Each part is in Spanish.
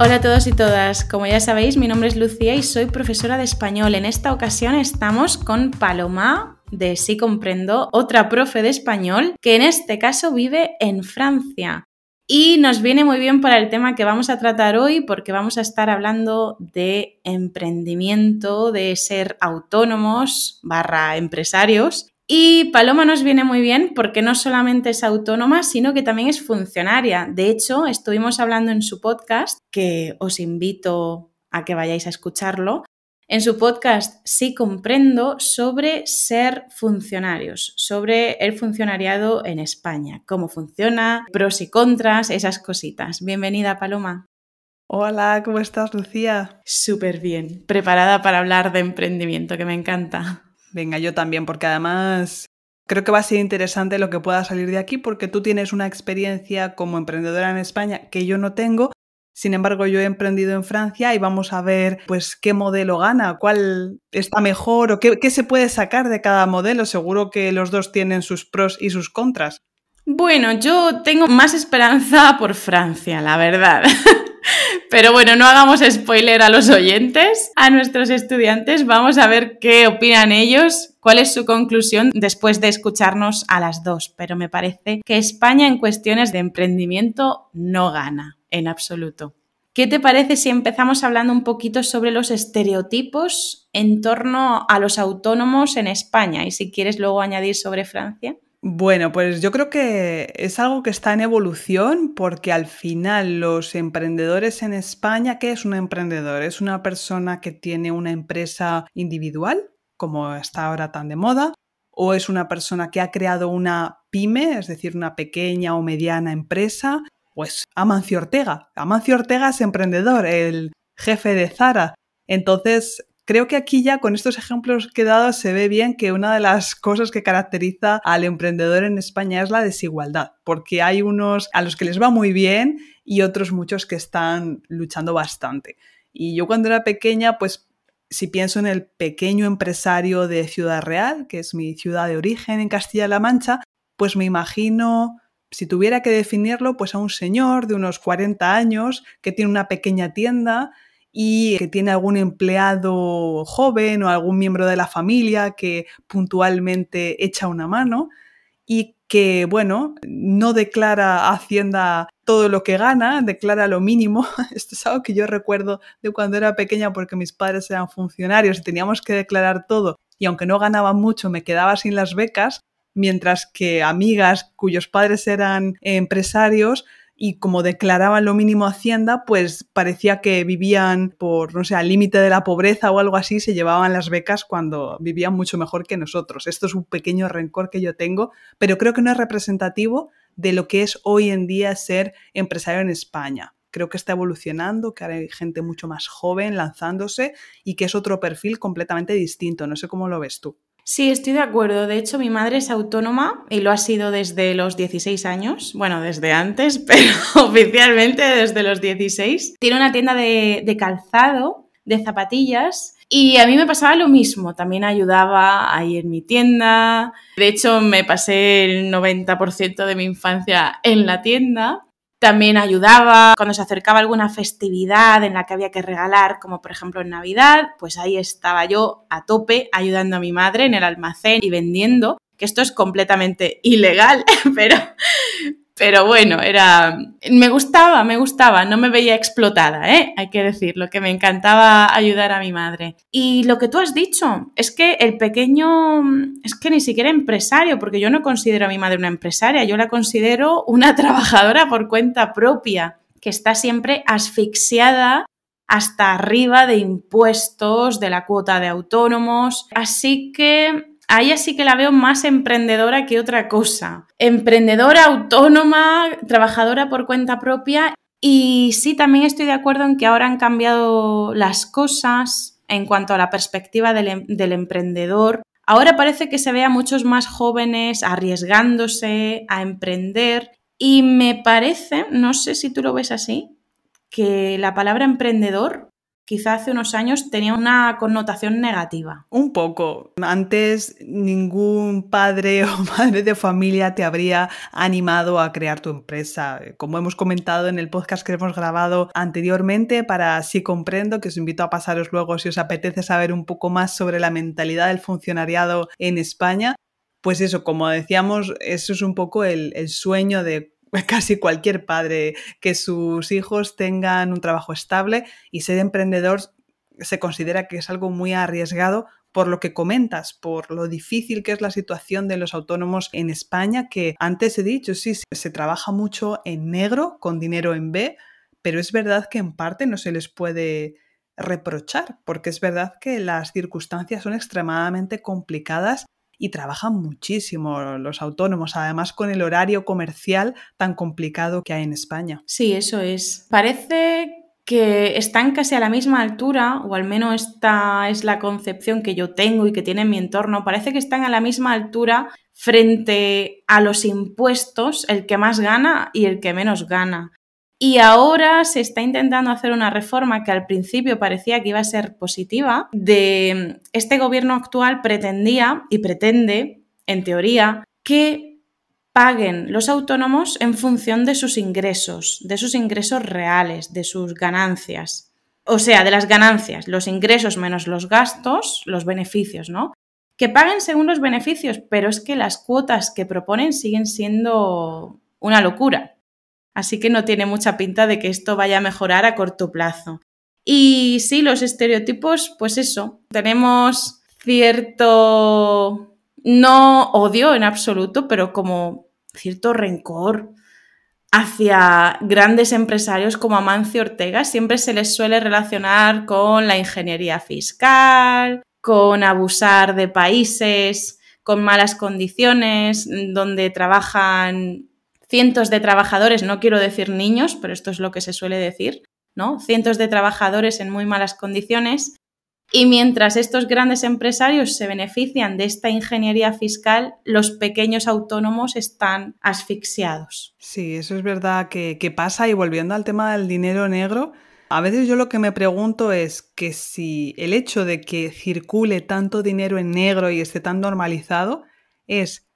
Hola a todos y todas, como ya sabéis mi nombre es Lucía y soy profesora de español. En esta ocasión estamos con Paloma de Sí Comprendo, otra profe de español que en este caso vive en Francia. Y nos viene muy bien para el tema que vamos a tratar hoy porque vamos a estar hablando de emprendimiento, de ser autónomos barra empresarios y Paloma nos viene muy bien porque no solamente es autónoma, sino que también es funcionaria. De hecho, estuvimos hablando en su podcast, que os invito a que vayáis a escucharlo. En su podcast Sí comprendo sobre ser funcionarios, sobre el funcionariado en España, cómo funciona, pros y contras, esas cositas. Bienvenida, Paloma. Hola, ¿cómo estás, Lucía? Súper bien, preparada para hablar de emprendimiento, que me encanta. Venga, yo también, porque además creo que va a ser interesante lo que pueda salir de aquí, porque tú tienes una experiencia como emprendedora en España que yo no tengo. Sin embargo, yo he emprendido en Francia y vamos a ver pues qué modelo gana, cuál está mejor o qué, qué se puede sacar de cada modelo. Seguro que los dos tienen sus pros y sus contras. Bueno, yo tengo más esperanza por Francia, la verdad. Pero bueno, no hagamos spoiler a los oyentes, a nuestros estudiantes. Vamos a ver qué opinan ellos, cuál es su conclusión después de escucharnos a las dos. Pero me parece que España en cuestiones de emprendimiento no gana en absoluto. ¿Qué te parece si empezamos hablando un poquito sobre los estereotipos en torno a los autónomos en España? Y si quieres luego añadir sobre Francia. Bueno, pues yo creo que es algo que está en evolución porque al final los emprendedores en España, ¿qué es un emprendedor? Es una persona que tiene una empresa individual, como está ahora tan de moda, o es una persona que ha creado una pyme, es decir, una pequeña o mediana empresa, pues Amancio Ortega. Amancio Ortega es emprendedor, el jefe de Zara. Entonces, Creo que aquí ya con estos ejemplos que he dado se ve bien que una de las cosas que caracteriza al emprendedor en España es la desigualdad, porque hay unos a los que les va muy bien y otros muchos que están luchando bastante. Y yo cuando era pequeña, pues si pienso en el pequeño empresario de Ciudad Real, que es mi ciudad de origen en Castilla-La Mancha, pues me imagino, si tuviera que definirlo, pues a un señor de unos 40 años que tiene una pequeña tienda y que tiene algún empleado joven o algún miembro de la familia que puntualmente echa una mano y que, bueno, no declara Hacienda todo lo que gana, declara lo mínimo. Esto es algo que yo recuerdo de cuando era pequeña porque mis padres eran funcionarios y teníamos que declarar todo y aunque no ganaba mucho me quedaba sin las becas, mientras que amigas cuyos padres eran empresarios y como declaraban lo mínimo Hacienda, pues parecía que vivían por, no sé, al límite de la pobreza o algo así, se llevaban las becas cuando vivían mucho mejor que nosotros. Esto es un pequeño rencor que yo tengo, pero creo que no es representativo de lo que es hoy en día ser empresario en España. Creo que está evolucionando, que ahora hay gente mucho más joven lanzándose y que es otro perfil completamente distinto. No sé cómo lo ves tú. Sí, estoy de acuerdo. De hecho, mi madre es autónoma y lo ha sido desde los 16 años. Bueno, desde antes, pero oficialmente desde los 16. Tiene una tienda de, calzado, de zapatillas. Y a mí me pasaba lo mismo, también ayudaba ahí en mi tienda. De hecho, me pasé el 90% de mi infancia en la tienda también ayudaba. Cuando se acercaba alguna festividad en la que había que regalar, como por ejemplo en Navidad, pues ahí estaba yo a tope ayudando a mi madre en el almacén y vendiendo, que esto es completamente ilegal, pero, pero bueno, era. Me gustaba, me gustaba, no me veía explotada, ¿eh? Hay que decirlo, que me encantaba ayudar a mi madre. Y lo que tú has dicho, es que el pequeño. Es que ni siquiera empresario, porque yo no considero a mi madre una empresaria, yo la considero una trabajadora por cuenta propia, que está siempre asfixiada hasta arriba de impuestos, de la cuota de autónomos. Así que ahí sí que la veo más emprendedora que otra cosa. Emprendedora, autónoma, trabajadora por cuenta propia. Y sí, también estoy de acuerdo en que ahora han cambiado las cosas en cuanto a la perspectiva del, em, del emprendedor. Ahora parece que se ve a muchos más jóvenes arriesgándose a emprender y me parece, no sé si tú lo ves así, que la palabra emprendedor quizá hace unos años tenía una connotación negativa. Un poco. Antes ningún padre o madre de familia te habría animado a crear tu empresa. Como hemos comentado en el podcast que hemos grabado anteriormente, para Si Comprendo, que os invito a pasaros luego si os apetece saber un poco más sobre la mentalidad del funcionariado en España. Pues eso, como decíamos, eso es un poco el, el sueño de casi cualquier padre, que sus hijos tengan un trabajo estable y ser emprendedor se considera que es algo muy arriesgado por lo que comentas, por lo difícil que es la situación de los autónomos en España, que antes he dicho, sí, se trabaja mucho en negro, con dinero en B, pero es verdad que en parte no se les puede reprochar, porque es verdad que las circunstancias son extremadamente complicadas y trabajan muchísimo los autónomos, además con el horario comercial tan complicado que hay en España. Sí, eso es. Parece que están casi a la misma altura, o al menos esta es la concepción que yo tengo y que tiene en mi entorno, parece que están a la misma altura frente a los impuestos, el que más gana y el que menos gana. Y ahora se está intentando hacer una reforma que al principio parecía que iba a ser positiva. De este gobierno actual pretendía y pretende, en teoría, que paguen los autónomos en función de sus ingresos, de sus ingresos reales, de sus ganancias. O sea, de las ganancias, los ingresos menos los gastos, los beneficios, ¿no? Que paguen según los beneficios, pero es que las cuotas que proponen siguen siendo una locura. Así que no tiene mucha pinta de que esto vaya a mejorar a corto plazo. Y sí, los estereotipos, pues eso, tenemos cierto, no odio en absoluto, pero como cierto rencor hacia grandes empresarios como Amancio Ortega. Siempre se les suele relacionar con la ingeniería fiscal, con abusar de países con malas condiciones, donde trabajan cientos de trabajadores, no quiero decir niños, pero esto es lo que se suele decir, ¿no? Cientos de trabajadores en muy malas condiciones. Y mientras estos grandes empresarios se benefician de esta ingeniería fiscal, los pequeños autónomos están asfixiados. Sí, eso es verdad que, que pasa. Y volviendo al tema del dinero negro, a veces yo lo que me pregunto es que si el hecho de que circule tanto dinero en negro y esté tan normalizado es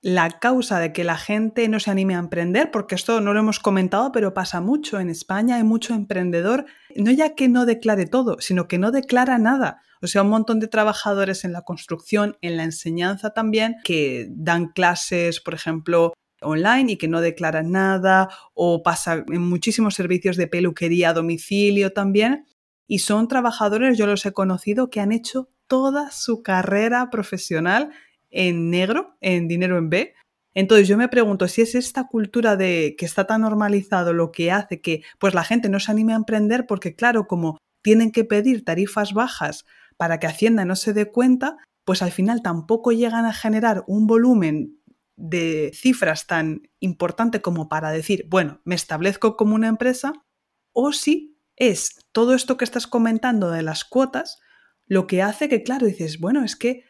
la causa de que la gente no se anime a emprender, porque esto no lo hemos comentado, pero pasa mucho en España, hay mucho emprendedor, no ya que no declare todo, sino que no declara nada. O sea, un montón de trabajadores en la construcción, en la enseñanza también, que dan clases, por ejemplo, online y que no declaran nada, o pasa en muchísimos servicios de peluquería a domicilio también. Y son trabajadores, yo los he conocido, que han hecho toda su carrera profesional en negro, en dinero en B. Entonces yo me pregunto si es esta cultura de que está tan normalizado lo que hace que pues la gente no se anime a emprender porque claro, como tienen que pedir tarifas bajas para que Hacienda no se dé cuenta, pues al final tampoco llegan a generar un volumen de cifras tan importante como para decir, bueno, me establezco como una empresa, o si es todo esto que estás comentando de las cuotas lo que hace que, claro, dices, bueno, es que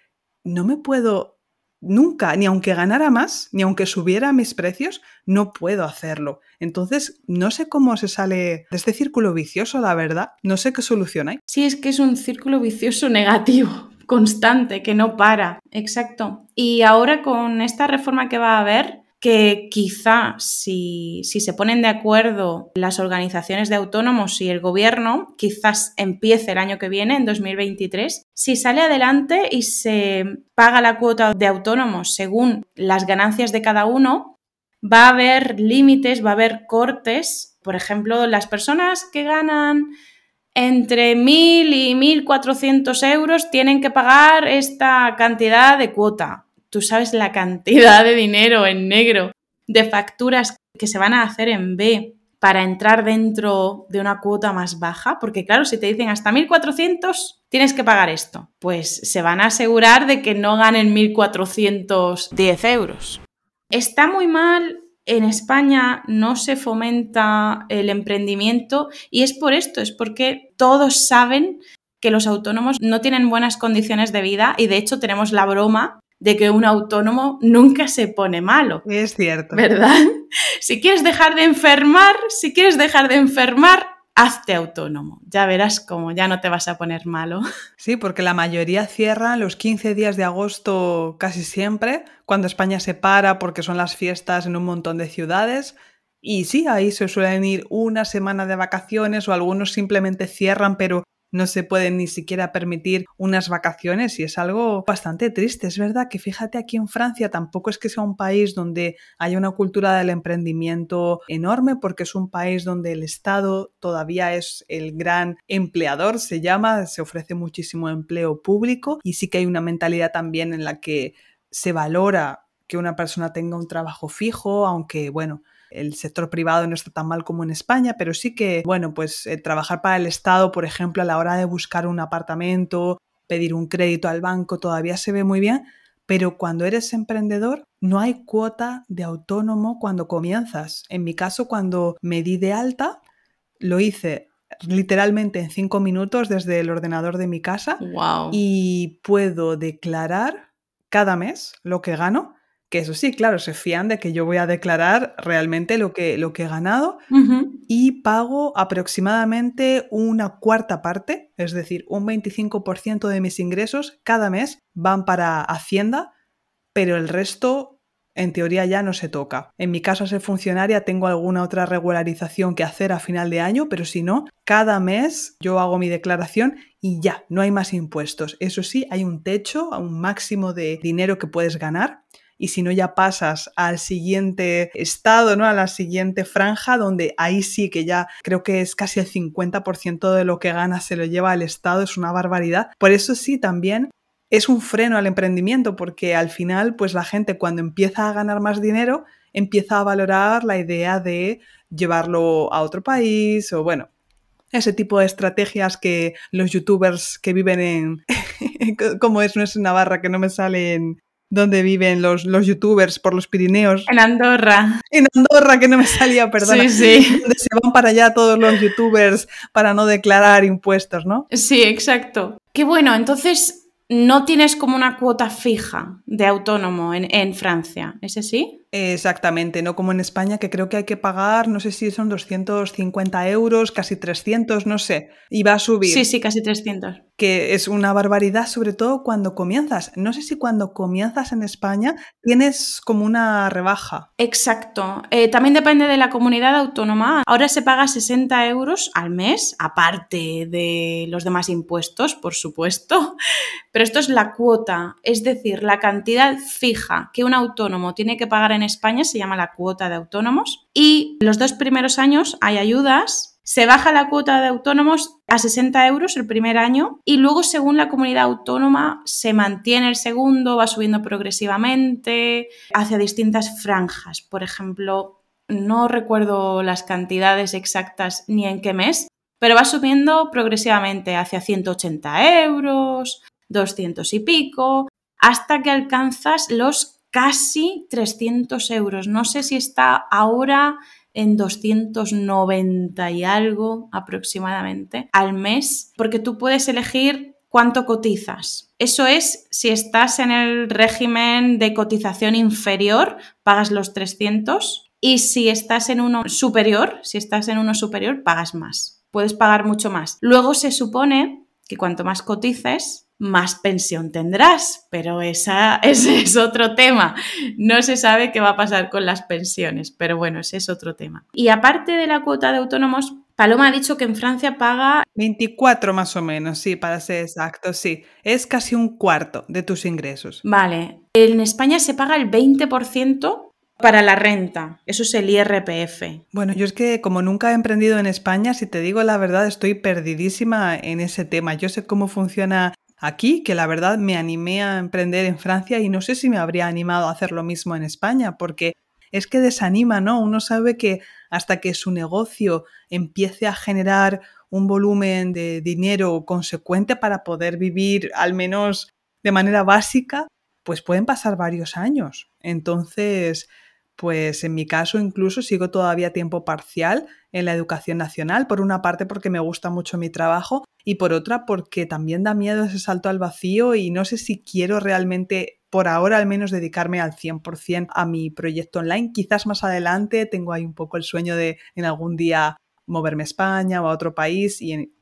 no me puedo nunca, ni aunque ganara más, ni aunque subiera mis precios, no puedo hacerlo. Entonces, no sé cómo se sale de este círculo vicioso, la verdad. No sé qué solución hay. Sí, es que es un círculo vicioso negativo, constante, que no para. Exacto. Y ahora con esta reforma que va a haber, que quizá si, se ponen de acuerdo las organizaciones de autónomos y el gobierno, quizás empiece el año que viene, en 2023, si sale adelante y se paga la cuota de autónomos según las ganancias de cada uno, va a haber límites, va a haber cortes. Por ejemplo, las personas que ganan entre 1.000 y 1.400 euros tienen que pagar esta cantidad de cuota tú sabes la cantidad de dinero en negro, de facturas que se van a hacer en B para entrar dentro de una cuota más baja, porque claro, si te dicen hasta 1.400, tienes que pagar esto, pues se van a asegurar de que no ganen 1.410 euros. Está muy mal, en España no se fomenta el emprendimiento y es por esto, es porque todos saben que los autónomos no tienen buenas condiciones de vida y de hecho tenemos la broma de que un autónomo nunca se pone malo. Es cierto. ¿Verdad? Si quieres dejar de enfermar, si quieres dejar de enfermar, hazte autónomo. Ya verás cómo ya no te vas a poner malo. Sí, porque la mayoría cierran los 15 días de agosto casi siempre, cuando España se para porque son las fiestas en un montón de ciudades. Y sí, ahí se suelen ir una semana de vacaciones o algunos simplemente cierran, pero no se pueden ni siquiera permitir unas vacaciones y es algo bastante triste. Es verdad que fíjate aquí en Francia tampoco es que sea un país donde haya una cultura del emprendimiento enorme porque es un país donde el Estado todavía es el gran empleador, se llama, se ofrece muchísimo empleo público y sí que hay una mentalidad también en la que se valora que una persona tenga un trabajo fijo, aunque bueno, el sector privado no está tan mal como en España, pero sí que, bueno, pues eh, trabajar para el Estado, por ejemplo, a la hora de buscar un apartamento, pedir un crédito al banco, todavía se ve muy bien, pero cuando eres emprendedor no hay cuota de autónomo cuando comienzas. En mi caso, cuando me di de alta, lo hice literalmente en cinco minutos desde el ordenador de mi casa wow. y puedo declarar cada mes lo que gano que eso sí, claro, se fían de que yo voy a declarar realmente lo que, lo que he ganado y pago aproximadamente una cuarta parte, es decir, un 25% de mis ingresos cada mes van para Hacienda, pero el resto en teoría ya no se toca. En mi caso, ser funcionaria, tengo alguna otra regularización que hacer a final de año, pero si no, cada mes yo hago mi declaración y ya, no hay más impuestos. Eso sí, hay un techo, un máximo de dinero que puedes ganar y si no ya pasas al siguiente estado, ¿no? A la siguiente franja, donde ahí sí que ya creo que es casi el 50% de lo que ganas se lo lleva el Estado, es una barbaridad. Por eso sí, también es un freno al emprendimiento, porque al final, pues la gente cuando empieza a ganar más dinero, empieza a valorar la idea de llevarlo a otro país o bueno, ese tipo de estrategias que los youtubers que viven en, como es, no es Navarra, que no me salen donde viven los, los youtubers por los Pirineos. En Andorra. En Andorra, que no me salía, perdón. Sí, sí. Donde se van para allá todos los youtubers para no declarar impuestos, ¿no? Sí, exacto. Qué bueno, entonces no tienes como una cuota fija de autónomo en, en Francia, ¿es así? Exactamente, no como en España, que creo que hay que pagar, no sé si son 250 euros, casi 300, no sé, y va a subir. Sí, sí, casi 300. Que es una barbaridad, sobre todo cuando comienzas. No sé si cuando comienzas en España tienes como una rebaja. Exacto. Eh, también depende de la comunidad autónoma. Ahora se paga 60 euros al mes, aparte de los demás impuestos, por supuesto. Pero esto es la cuota, es decir, la cantidad fija que un autónomo tiene que pagar en en España se llama la cuota de autónomos y los dos primeros años hay ayudas. Se baja la cuota de autónomos a 60 euros el primer año y luego según la comunidad autónoma se mantiene el segundo, va subiendo progresivamente hacia distintas franjas. Por ejemplo, no recuerdo las cantidades exactas ni en qué mes, pero va subiendo progresivamente hacia 180 euros, 200 y pico, hasta que alcanzas los casi 300 euros. No sé si está ahora en 290 y algo aproximadamente al mes, porque tú puedes elegir cuánto cotizas. Eso es, si estás en el régimen de cotización inferior, pagas los 300 y si estás en uno superior, si estás en uno superior, pagas más. Puedes pagar mucho más. Luego se supone que cuanto más cotices, más pensión tendrás, pero esa, ese es otro tema. No se sabe qué va a pasar con las pensiones, pero bueno, ese es otro tema. Y aparte de la cuota de autónomos, Paloma ha dicho que en Francia paga... 24 más o menos, sí, para ser exacto, sí. Es casi un cuarto de tus ingresos. Vale. En España se paga el 20% para la renta. Eso es el IRPF. Bueno, yo es que como nunca he emprendido en España, si te digo la verdad, estoy perdidísima en ese tema. Yo sé cómo funciona aquí, que la verdad me animé a emprender en Francia y no sé si me habría animado a hacer lo mismo en España, porque es que desanima, ¿no? Uno sabe que hasta que su negocio empiece a generar un volumen de dinero consecuente para poder vivir al menos de manera básica, pues pueden pasar varios años. Entonces, pues en mi caso incluso sigo todavía tiempo parcial en la educación nacional, por una parte porque me gusta mucho mi trabajo y por otra porque también da miedo ese salto al vacío y no sé si quiero realmente por ahora al menos dedicarme al 100% a mi proyecto online. Quizás más adelante tengo ahí un poco el sueño de en algún día moverme a España o a otro país y eh,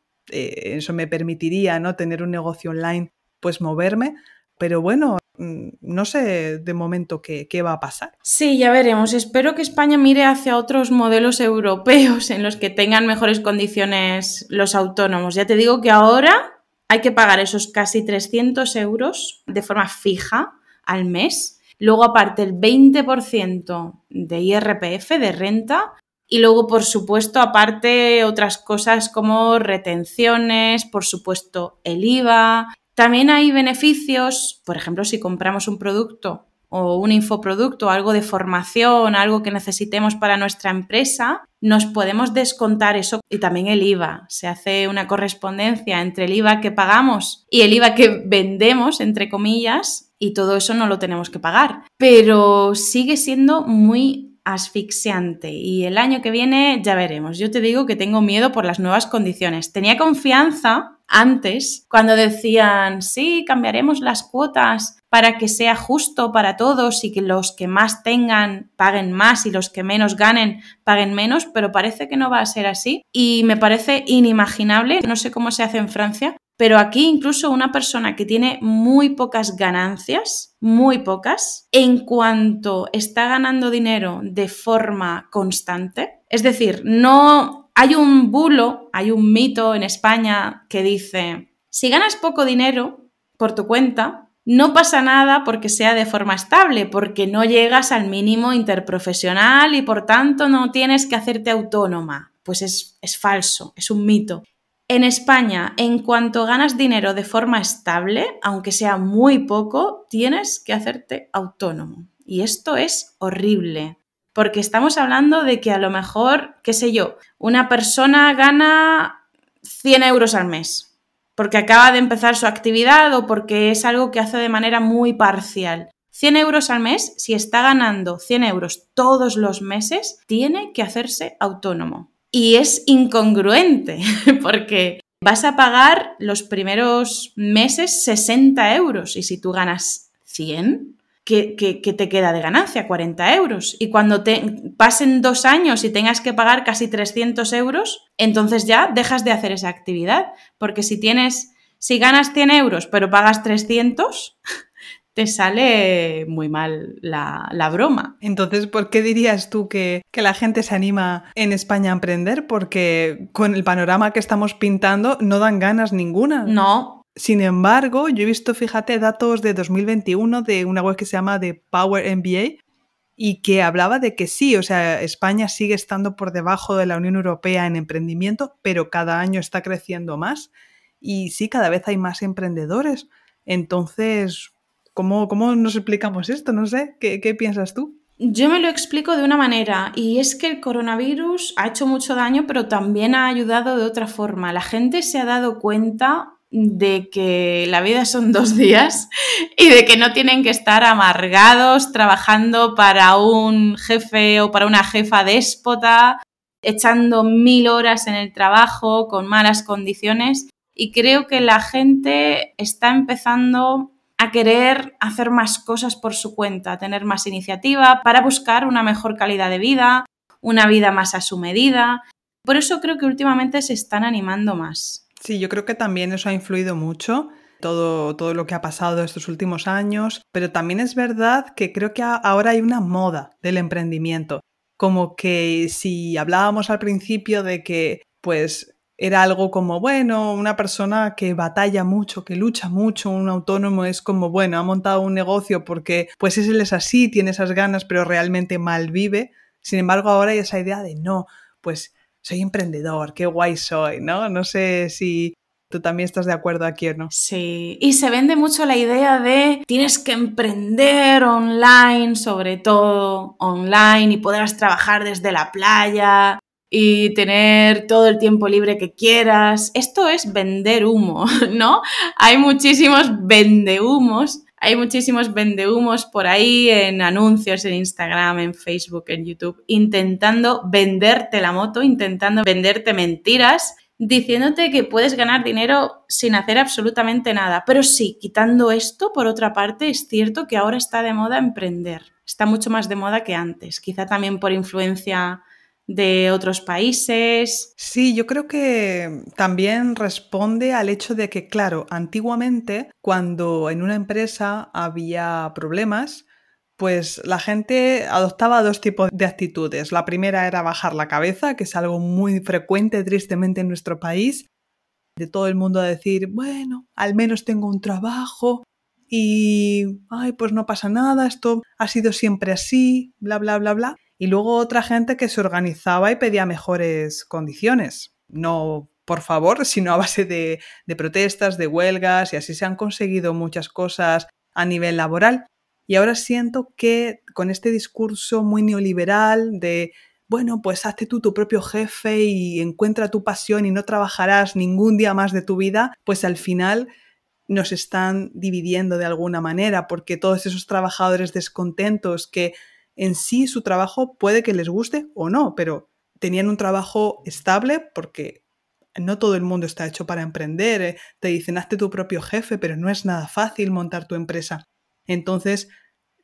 eso me permitiría ¿no? tener un negocio online, pues moverme. Pero bueno, no sé de momento qué, qué, va a pasar. Sí, ya veremos. Espero que España mire hacia otros modelos europeos en los que tengan mejores condiciones los autónomos. Ya te digo que ahora hay que pagar esos casi 300 euros de forma fija al mes. Luego, aparte, el 20% de IRPF, de renta. Y luego, por supuesto, aparte, otras cosas como retenciones, por supuesto, el IVA. También hay beneficios, por ejemplo, si compramos un producto o un infoproducto, algo de formación, algo que necesitemos para nuestra empresa, nos podemos descontar eso y también el IVA. Se hace una correspondencia entre el IVA que pagamos y el IVA que vendemos, entre comillas, y todo eso no lo tenemos que pagar. Pero sigue siendo muy asfixiante y el año que viene ya veremos. Yo te digo que tengo miedo por las nuevas condiciones. Tenía confianza antes cuando decían, sí, cambiaremos las cuotas para que sea justo para todos y que los que más tengan paguen más y los que menos ganen paguen menos, pero parece que no va a ser así y me parece inimaginable, no sé cómo se hace en Francia, pero aquí incluso una persona que tiene muy pocas ganancias, muy pocas, en cuanto está ganando dinero de forma constante, es decir, no hay un bulo, hay un mito en España que dice, si ganas poco dinero por tu cuenta, no pasa nada porque sea de forma estable, porque no llegas al mínimo interprofesional y por tanto no tienes que hacerte autónoma. Pues es, es falso, es un mito. En España, en cuanto ganas dinero de forma estable, aunque sea muy poco, tienes que hacerte autónomo. Y esto es horrible, porque estamos hablando de que a lo mejor, qué sé yo, una persona gana 100 euros al mes, porque acaba de empezar su actividad o porque es algo que hace de manera muy parcial. 100 euros al mes, si está ganando 100 euros todos los meses, tiene que hacerse autónomo. Y es incongruente porque vas a pagar los primeros meses 60 euros y si tú ganas 100, ¿qué, te queda de ganancia? 40 euros. Y cuando te pasen dos años y tengas que pagar casi 300 euros, entonces ya dejas de hacer esa actividad. Porque si tienes, si ganas 100 euros pero pagas 300, te sale muy mal la, broma. Entonces, ¿por qué dirías tú que, que, la gente se anima en España a emprender? Porque con el panorama que estamos pintando no dan ganas ninguna. No. Sin embargo, yo he visto, fíjate, datos de 2021 de una web que se llama The Power MBA y que hablaba de que sí, o sea, España sigue estando por debajo de la Unión Europea en emprendimiento, pero cada año está creciendo más y sí, cada vez hay más emprendedores. Entonces, ¿Cómo, nos explicamos esto? No sé, ¿qué, ¿qué piensas tú? Yo me lo explico de una manera y es que el coronavirus ha hecho mucho daño, pero también ha ayudado de otra forma. La gente se ha dado cuenta de que la vida son dos días y de que no tienen que estar amargados trabajando para un jefe o para una jefa déspota, echando mil horas en el trabajo con malas condiciones. Y creo que la gente está empezando a querer hacer más cosas por su cuenta, a tener más iniciativa para buscar una mejor calidad de vida, una vida más a su medida. Por eso creo que últimamente se están animando más. Sí, yo creo que también eso ha influido mucho. Todo, todo lo que ha pasado estos últimos años, pero también es verdad que creo que ahora hay una moda del emprendimiento, como que si hablábamos al principio de que pues era algo como, bueno, una persona que batalla mucho, que lucha mucho, un autónomo es como, bueno, ha montado un negocio porque pues él es así, tiene esas ganas, pero realmente mal vive. Sin embargo, ahora hay esa idea de, no, pues soy emprendedor, qué guay soy, ¿no? No sé si tú también estás de acuerdo aquí o no. Sí, y se vende mucho la idea de tienes que emprender online, sobre todo online, y podrás trabajar desde la playa y tener todo el tiempo libre que quieras. Esto es vender humo, ¿no? Hay muchísimos vendehumos, hay muchísimos vendehumos por ahí en anuncios en Instagram, en Facebook, en YouTube, intentando venderte la moto, intentando venderte mentiras, diciéndote que puedes ganar dinero sin hacer absolutamente nada. Pero sí, quitando esto, por otra parte, es cierto que ahora está de moda emprender. Está mucho más de moda que antes, quizá también por influencia de otros países. Sí, yo creo que también responde al hecho de que, claro, antiguamente, cuando en una empresa había problemas, pues la gente adoptaba dos tipos de actitudes. La primera era bajar la cabeza, que es algo muy frecuente, tristemente, en nuestro país, de todo el mundo a decir, bueno, al menos tengo un trabajo y, ay, pues no pasa nada, esto ha sido siempre así, bla, bla, bla, bla. Y luego otra gente que se organizaba y pedía mejores condiciones. No por favor, sino a base de, de protestas, de huelgas, y así se han conseguido muchas cosas a nivel laboral. Y ahora siento que con este discurso muy neoliberal de, bueno, pues hazte tú tu propio jefe y encuentra tu pasión y no trabajarás ningún día más de tu vida, pues al final nos están dividiendo de alguna manera, porque todos esos trabajadores descontentos que en sí su trabajo puede que les guste o no, pero tenían un trabajo estable porque no todo el mundo está hecho para emprender. Eh, te dicen, hazte tu propio jefe, pero no es nada fácil montar tu empresa. Entonces,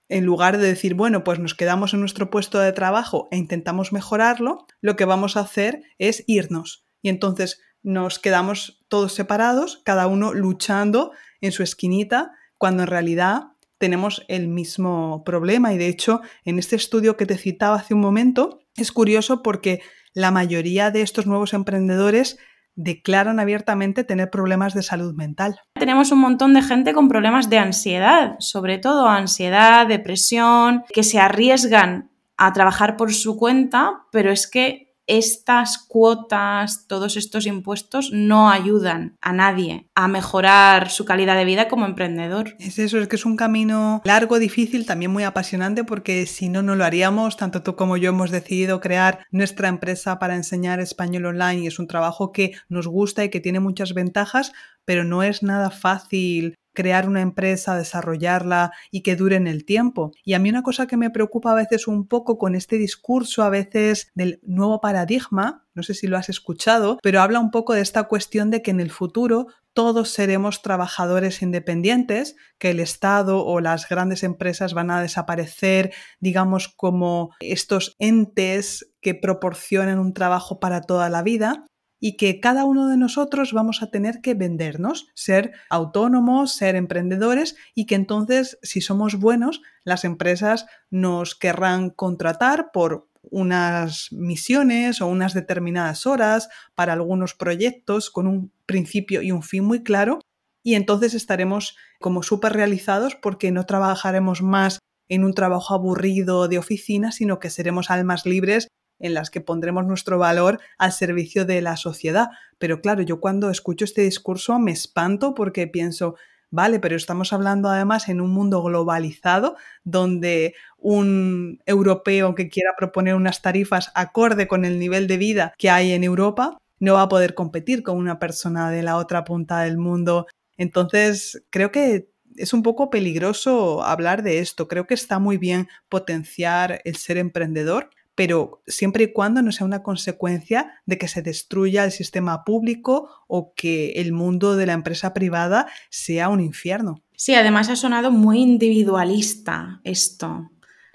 en lugar de decir, bueno, pues nos quedamos en nuestro puesto de trabajo e intentamos mejorarlo, lo que vamos a hacer es irnos. Y entonces nos quedamos todos separados, cada uno luchando en su esquinita, cuando en realidad tenemos el mismo problema. Y de hecho, en este estudio que te citaba hace un momento, es curioso porque la mayoría de estos nuevos emprendedores declaran abiertamente tener problemas de salud mental. Tenemos un montón de gente con problemas de ansiedad, sobre todo ansiedad, depresión, que se arriesgan a trabajar por su cuenta, pero es que estas cuotas, todos estos impuestos no ayudan a nadie a mejorar su calidad de vida como emprendedor. Es eso, es que es un camino largo, difícil, también muy apasionante porque si no, no lo haríamos. Tanto tú como yo hemos decidido crear nuestra empresa para enseñar español online y es un trabajo que nos gusta y que tiene muchas ventajas, pero no es nada fácil crear una empresa, desarrollarla y que dure en el tiempo. Y a mí una cosa que me preocupa a veces un poco con este discurso a veces del nuevo paradigma, no sé si lo has escuchado, pero habla un poco de esta cuestión de que en el futuro todos seremos trabajadores independientes, que el Estado o las grandes empresas van a desaparecer, digamos, como estos entes que proporcionan un trabajo para toda la vida y que cada uno de nosotros vamos a tener que vendernos, ser autónomos, ser emprendedores y que entonces, si somos buenos, las empresas nos querrán contratar por unas misiones o unas determinadas horas para algunos proyectos con un principio y un fin muy claro y entonces estaremos como súper realizados porque no trabajaremos más en un trabajo aburrido de oficina, sino que seremos almas libres en las que pondremos nuestro valor al servicio de la sociedad. Pero claro, yo cuando escucho este discurso me espanto porque pienso, vale, pero estamos hablando además en un mundo globalizado donde un europeo que quiera proponer unas tarifas acorde con el nivel de vida que hay en Europa no va a poder competir con una persona de la otra punta del mundo. Entonces, creo que es un poco peligroso hablar de esto. Creo que está muy bien potenciar el ser emprendedor, pero siempre y cuando no sea una consecuencia de que se destruya el sistema público o que el mundo de la empresa privada sea un infierno. Sí, además ha sonado muy individualista esto,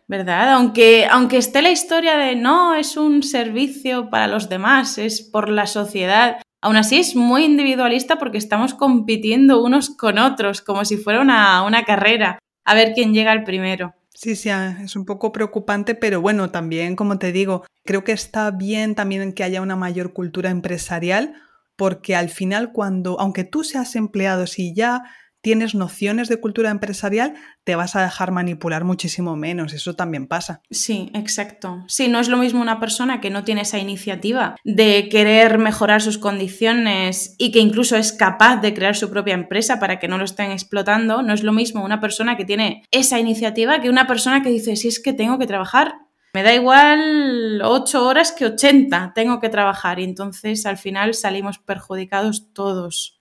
¿verdad? Aunque, aunque esté la historia de no, es un servicio para los demás, es por la sociedad. Aún así es muy individualista porque estamos compitiendo unos con otros, como si fuera una, una carrera, a ver quién llega el primero. Sí, sí, ah, es un poco preocupante, pero bueno, también, como te digo, creo que está bien también que haya una mayor cultura empresarial, porque al final cuando, aunque tú seas empleado, si ya tienes nociones de cultura empresarial, te vas a dejar manipular muchísimo menos. Eso también pasa. Sí, exacto. Sí, no es lo mismo una persona que no tiene esa iniciativa de querer mejorar sus condiciones y que incluso es capaz de crear su propia empresa para que no lo estén explotando. No es lo mismo una persona que tiene esa iniciativa que una persona que dice, si es que tengo que trabajar me da igual 8 horas que 80, tengo que trabajar y entonces al final salimos perjudicados todos.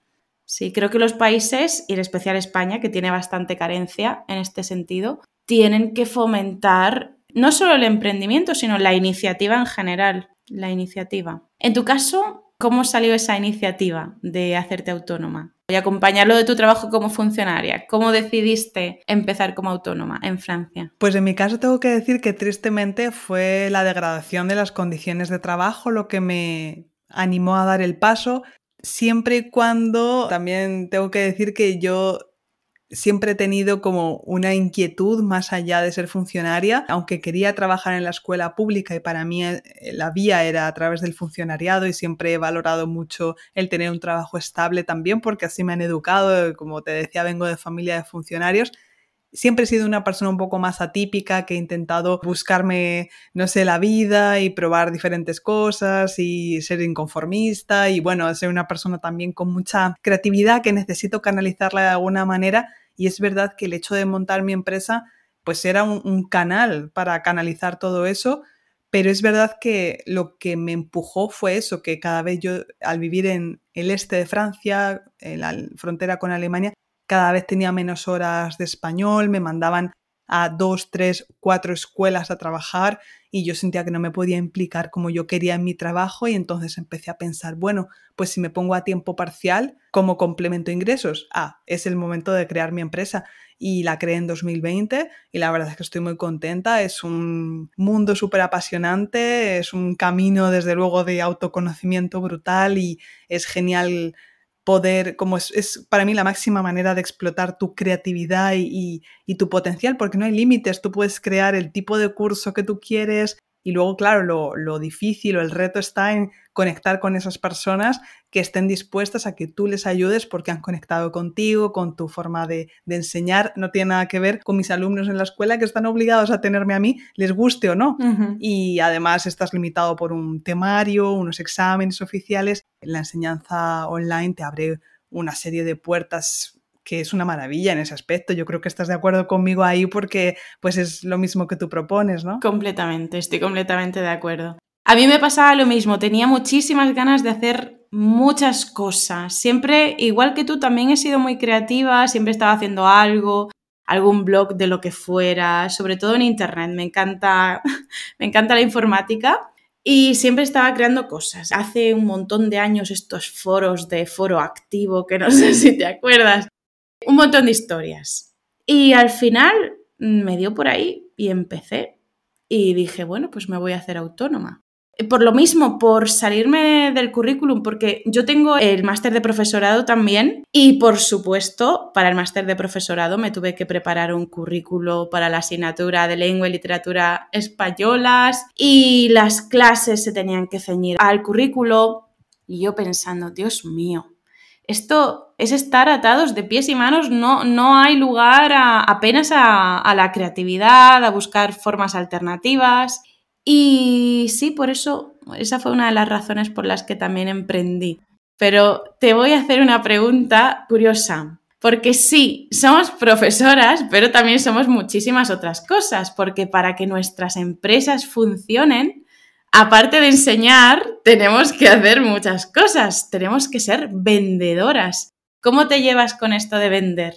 Sí, creo que los países, y en especial España, que tiene bastante carencia en este sentido, tienen que fomentar no solo el emprendimiento, sino la iniciativa en general. La iniciativa. En tu caso, ¿cómo salió esa iniciativa de hacerte autónoma? y acompañarlo de tu trabajo como funcionaria. ¿Cómo decidiste empezar como autónoma en Francia? Pues en mi caso tengo que decir que tristemente fue la degradación de las condiciones de trabajo lo que me animó a dar el paso, siempre y cuando también tengo que decir que yo siempre he tenido como una inquietud más allá de ser funcionaria, aunque quería trabajar en la escuela pública y para mí eh, la vía era a través del funcionariado y siempre he valorado mucho el tener un trabajo estable también porque así me han educado, como te decía, vengo de familia de funcionarios. Siempre he sido una persona un poco más atípica que he intentado buscarme, no sé, la vida y probar diferentes cosas y ser inconformista y bueno, ser una persona también con mucha creatividad que necesito canalizarla de alguna manera. Y es verdad que el hecho de montar mi empresa pues era un, canal para canalizar todo eso, pero es verdad que lo que me empujó fue eso, que cada vez yo al vivir en el este de Francia, en la frontera con Alemania, cada vez tenía menos horas de español, me mandaban a dos, tres, cuatro escuelas a trabajar y yo sentía que no me podía implicar como yo quería en mi trabajo y entonces empecé a pensar, bueno, pues si me pongo a tiempo parcial como complemento ingresos, ah, es el momento de crear mi empresa y la creé en 2020 y la verdad es que estoy muy contenta, es un mundo súper apasionante, es un camino desde luego de autoconocimiento brutal y es genial poder, como es, para mí la máxima manera de explotar tu creatividad y, tu potencial, porque no hay límites, tú puedes crear el tipo de curso que tú quieres y luego, claro, lo, lo difícil o el reto está en conectar con esas personas que estén dispuestas a que tú les ayudes porque han conectado contigo, con tu forma de, enseñar. No tiene nada que ver con mis alumnos en la escuela que están obligados a tenerme a mí, les guste o no. Y además estás limitado por un temario, unos exámenes oficiales. La enseñanza online te abre una serie de puertas que es una maravilla en ese aspecto. Yo creo que estás de acuerdo conmigo ahí porque pues es lo mismo que tú propones, ¿no? Completamente, estoy completamente de acuerdo. A mí me pasaba lo mismo, tenía muchísimas ganas de hacer muchas cosas. Siempre, igual que tú, también he sido muy creativa, siempre estaba haciendo algo, algún blog de lo que fuera, sobre todo en internet. Me encanta, me encanta la informática y siempre estaba creando cosas. Hace un montón de años estos foros de foro activo, que no sé si te acuerdas, un montón de historias. Y al final me dio por ahí y empecé. Y dije, bueno, pues me voy a hacer autónoma por lo mismo, por salirme del currículum, porque yo tengo el máster de profesorado también y por supuesto, para el máster de profesorado me tuve que preparar un currículo para la asignatura de lengua y literatura españolas y las clases se tenían que ceñir al currículo y yo pensando, Dios mío, esto es estar atados de pies y manos, no, no hay lugar apenas a, a la creatividad, a buscar formas alternativas. Y sí, por eso, esa fue una de las razones por las que también emprendí. Pero te voy a hacer una pregunta curiosa. Porque sí, somos profesoras, pero también somos muchísimas otras cosas, porque para que nuestras empresas funcionen, aparte de enseñar, tenemos que hacer muchas cosas, tenemos que ser vendedoras. ¿Cómo te llevas con esto de vender?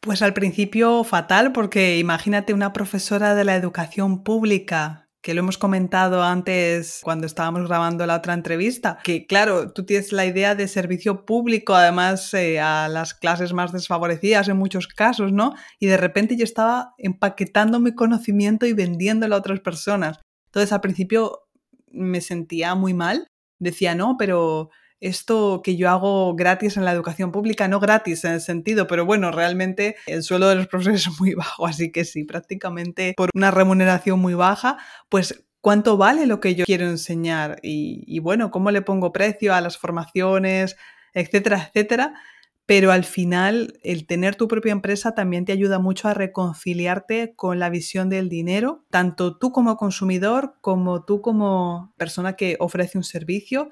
Pues al principio fatal, porque imagínate una profesora de la educación pública que lo hemos comentado antes cuando estábamos grabando la otra entrevista, que claro, tú tienes la idea de servicio público, además eh, a las clases más desfavorecidas en muchos casos, ¿no? Y de repente yo estaba empaquetando mi conocimiento y vendiéndolo a otras personas. Entonces al principio me sentía muy mal, decía, no, pero esto que yo hago gratis en la educación pública, no gratis en el sentido, pero bueno, realmente el sueldo de los profesores es muy bajo, así que sí, prácticamente por una remuneración muy baja, pues cuánto vale lo que yo quiero enseñar y, bueno, cómo le pongo precio a las formaciones, etcétera, etcétera. Pero al final, el tener tu propia empresa también te ayuda mucho a reconciliarte con la visión del dinero, tanto tú como consumidor como tú como persona que ofrece un servicio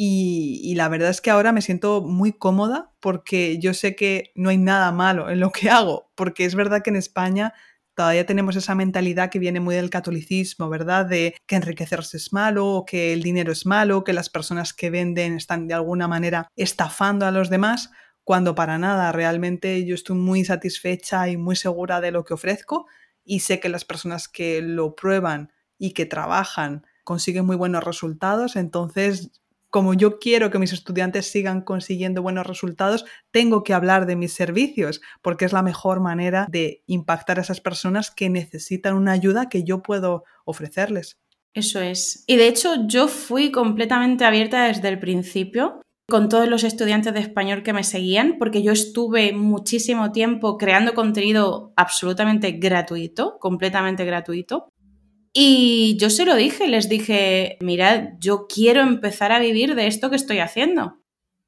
y, la verdad es que ahora me siento muy cómoda porque yo sé que no hay nada malo en lo que hago, porque es verdad que en España todavía tenemos esa mentalidad que viene muy del catolicismo, ¿verdad? De que enriquecerse es malo, que el dinero es malo, que las personas que venden están de alguna manera estafando a los demás, cuando para nada, realmente yo estoy muy satisfecha y muy segura de lo que ofrezco y sé que las personas que lo prueban y que trabajan consiguen muy buenos resultados, entonces como yo quiero que mis estudiantes sigan consiguiendo buenos resultados, tengo que hablar de mis servicios, porque es la mejor manera de impactar a esas personas que necesitan una ayuda que yo puedo ofrecerles. Eso es. Y de hecho yo fui completamente abierta desde el principio con todos los estudiantes de español que me seguían, porque yo estuve muchísimo tiempo creando contenido absolutamente gratuito, completamente gratuito. Y yo se lo dije, les dije, mirad, yo quiero empezar a vivir de esto que estoy haciendo,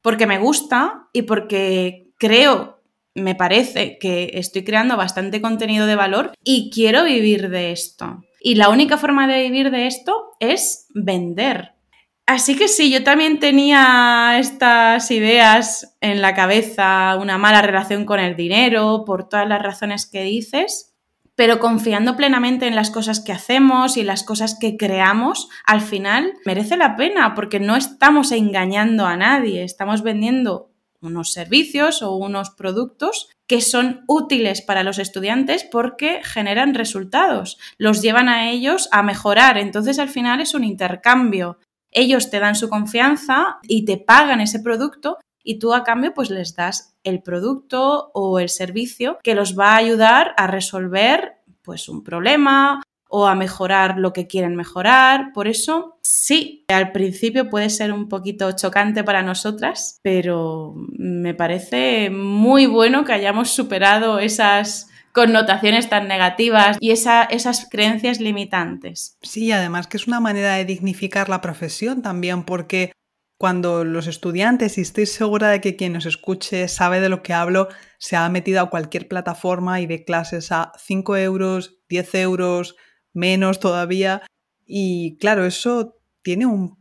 porque me gusta y porque creo, me parece que estoy creando bastante contenido de valor y quiero vivir de esto. Y la única forma de vivir de esto es vender. Así que sí, yo también tenía estas ideas en la cabeza, una mala relación con el dinero, por todas las razones que dices, pero confiando plenamente en las cosas que hacemos y las cosas que creamos, al final merece la pena porque no estamos engañando a nadie, estamos vendiendo unos servicios o unos productos que son útiles para los estudiantes porque generan resultados, los llevan a ellos a mejorar, entonces al final es un intercambio ellos te dan su confianza y te pagan ese producto y tú a cambio pues les das el producto o el servicio que los va a ayudar a resolver pues un problema o a mejorar lo que quieren mejorar. Por eso, sí, al principio puede ser un poquito chocante para nosotras, pero me parece muy bueno que hayamos superado esas connotaciones tan negativas y esas creencias limitantes. Sí, además que es una manera de dignificar la profesión también, porque cuando los estudiantes, y estoy segura de que quien nos escuche sabe de lo que hablo, se ha metido a cualquier plataforma y ve clases a 5 euros, 10 euros, menos todavía. Y claro, eso tiene un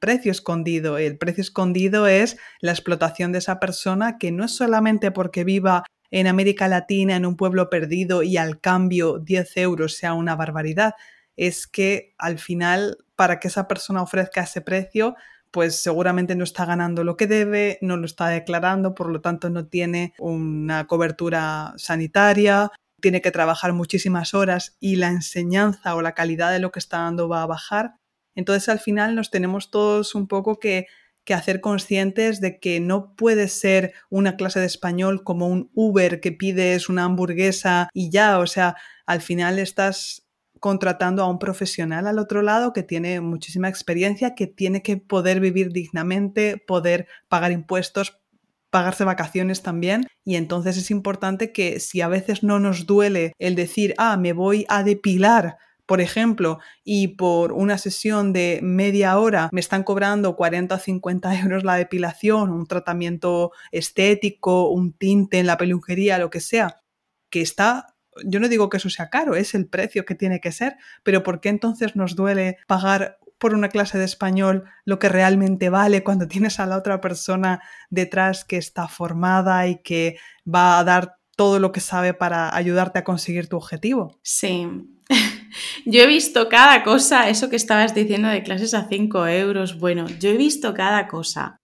precio escondido. El precio escondido es la explotación de esa persona que no es solamente porque viva en América Latina, en un pueblo perdido y al cambio 10 euros sea una barbaridad, es que al final para que esa persona ofrezca ese precio, pues seguramente no está ganando lo que debe, no lo está declarando, por lo tanto no tiene una cobertura sanitaria, tiene que trabajar muchísimas horas y la enseñanza o la calidad de lo que está dando va a bajar. Entonces al final nos tenemos todos un poco que que hacer conscientes de que no puede ser una clase de español como un Uber que pides una hamburguesa y ya, o sea, al final estás contratando a un profesional al otro lado que tiene muchísima experiencia, que tiene que poder vivir dignamente, poder pagar impuestos, pagarse vacaciones también. Y entonces es importante que si a veces no nos duele el decir, ah, me voy a depilar por ejemplo, y por una sesión de media hora me están cobrando 40 o 50 euros la depilación, un tratamiento estético, un tinte en la peluquería, lo que sea, que está yo no digo que eso sea caro, es el precio que tiene que ser, pero ¿por qué entonces nos duele pagar por una clase de español lo que realmente vale cuando tienes a la otra persona detrás que está formada y que va a dar todo lo que sabe para ayudarte a conseguir tu objetivo? Sí, yo he visto cada cosa, eso que estabas diciendo de clases a 5 euros, bueno, yo he visto cada cosa,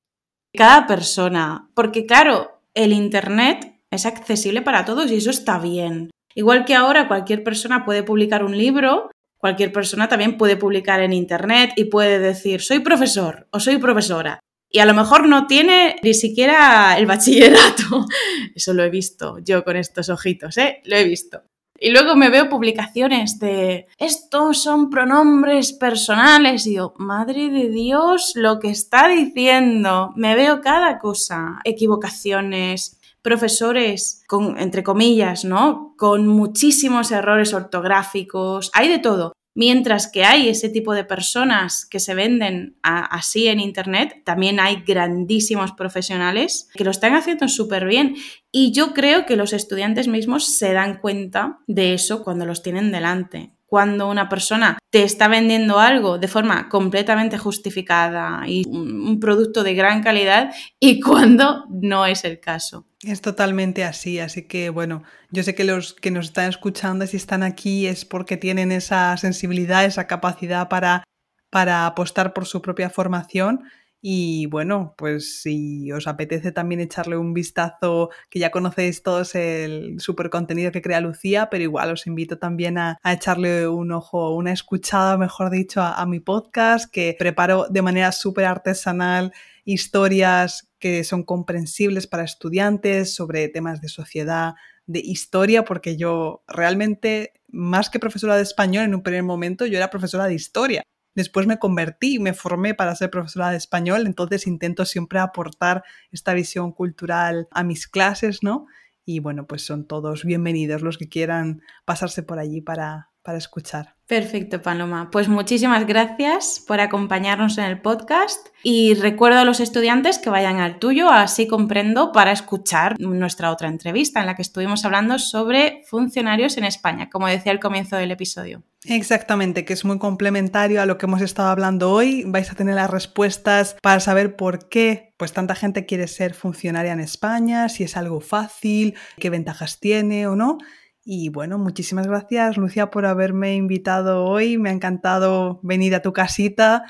cada persona, porque claro, el Internet es accesible para todos y eso está bien. Igual que ahora cualquier persona puede publicar un libro, cualquier persona también puede publicar en Internet y puede decir, soy profesor o soy profesora. Y a lo mejor no tiene ni siquiera el bachillerato. Eso lo he visto yo con estos ojitos, ¿eh? Lo he visto. Y luego me veo publicaciones de estos son pronombres personales y digo, madre de Dios, lo que está diciendo. Me veo cada cosa, equivocaciones, profesores con entre comillas, ¿no? Con muchísimos errores ortográficos, hay de todo. Mientras que hay ese tipo de personas que se venden así en Internet, también hay grandísimos profesionales que lo están haciendo súper bien. Y yo creo que los estudiantes mismos se dan cuenta de eso cuando los tienen delante cuando una persona te está vendiendo algo de forma completamente justificada y un producto de gran calidad y cuando no es el caso. Es totalmente así, así que bueno, yo sé que los que nos están escuchando, si están aquí, es porque tienen esa sensibilidad, esa capacidad para, para apostar por su propia formación Y bueno, pues si os apetece también echarle un vistazo, que ya conocéis todos el super contenido que crea Lucía, pero igual os invito también a, echarle un ojo, una escuchada, mejor dicho, a, mi podcast, que preparo de manera súper artesanal historias que son comprensibles para estudiantes sobre temas de sociedad, de historia, porque yo realmente, más que profesora de español en un primer momento, yo era profesora de historia. Después me convertí, me formé para ser profesora de español, entonces intento siempre aportar esta visión cultural a mis clases, ¿no? Y bueno, pues son todos bienvenidos los que quieran pasarse por allí para, para escuchar. Perfecto, Paloma. Pues muchísimas gracias por acompañarnos en el podcast y recuerdo a los estudiantes que vayan al tuyo, así comprendo, para escuchar nuestra otra entrevista en la que estuvimos hablando sobre funcionarios en España, como decía al comienzo del episodio. Exactamente, que es muy complementario a lo que hemos estado hablando hoy. Vais a tener las respuestas para saber por qué pues tanta gente quiere ser funcionaria en España, si es algo fácil, qué ventajas tiene o no. Y bueno, muchísimas gracias, Lucia, por haberme invitado hoy. Me ha encantado venir a tu casita.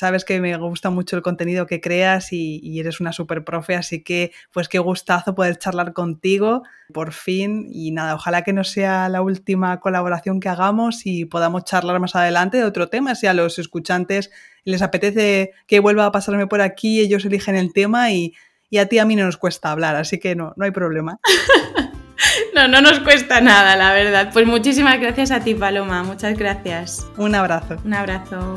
Sabes que me gusta mucho el contenido que creas y, eres una super profe, así que pues qué gustazo poder charlar contigo por fin. Y nada, ojalá que no sea la última colaboración que hagamos y podamos charlar más adelante de otro tema. Si a los escuchantes les apetece que vuelva a pasarme por aquí, ellos eligen el tema y, y a ti a mí no nos cuesta hablar, así que no, no hay problema. No, no nos cuesta nada, la verdad. Pues muchísimas gracias a ti, Paloma. Muchas gracias. Un abrazo. Un abrazo.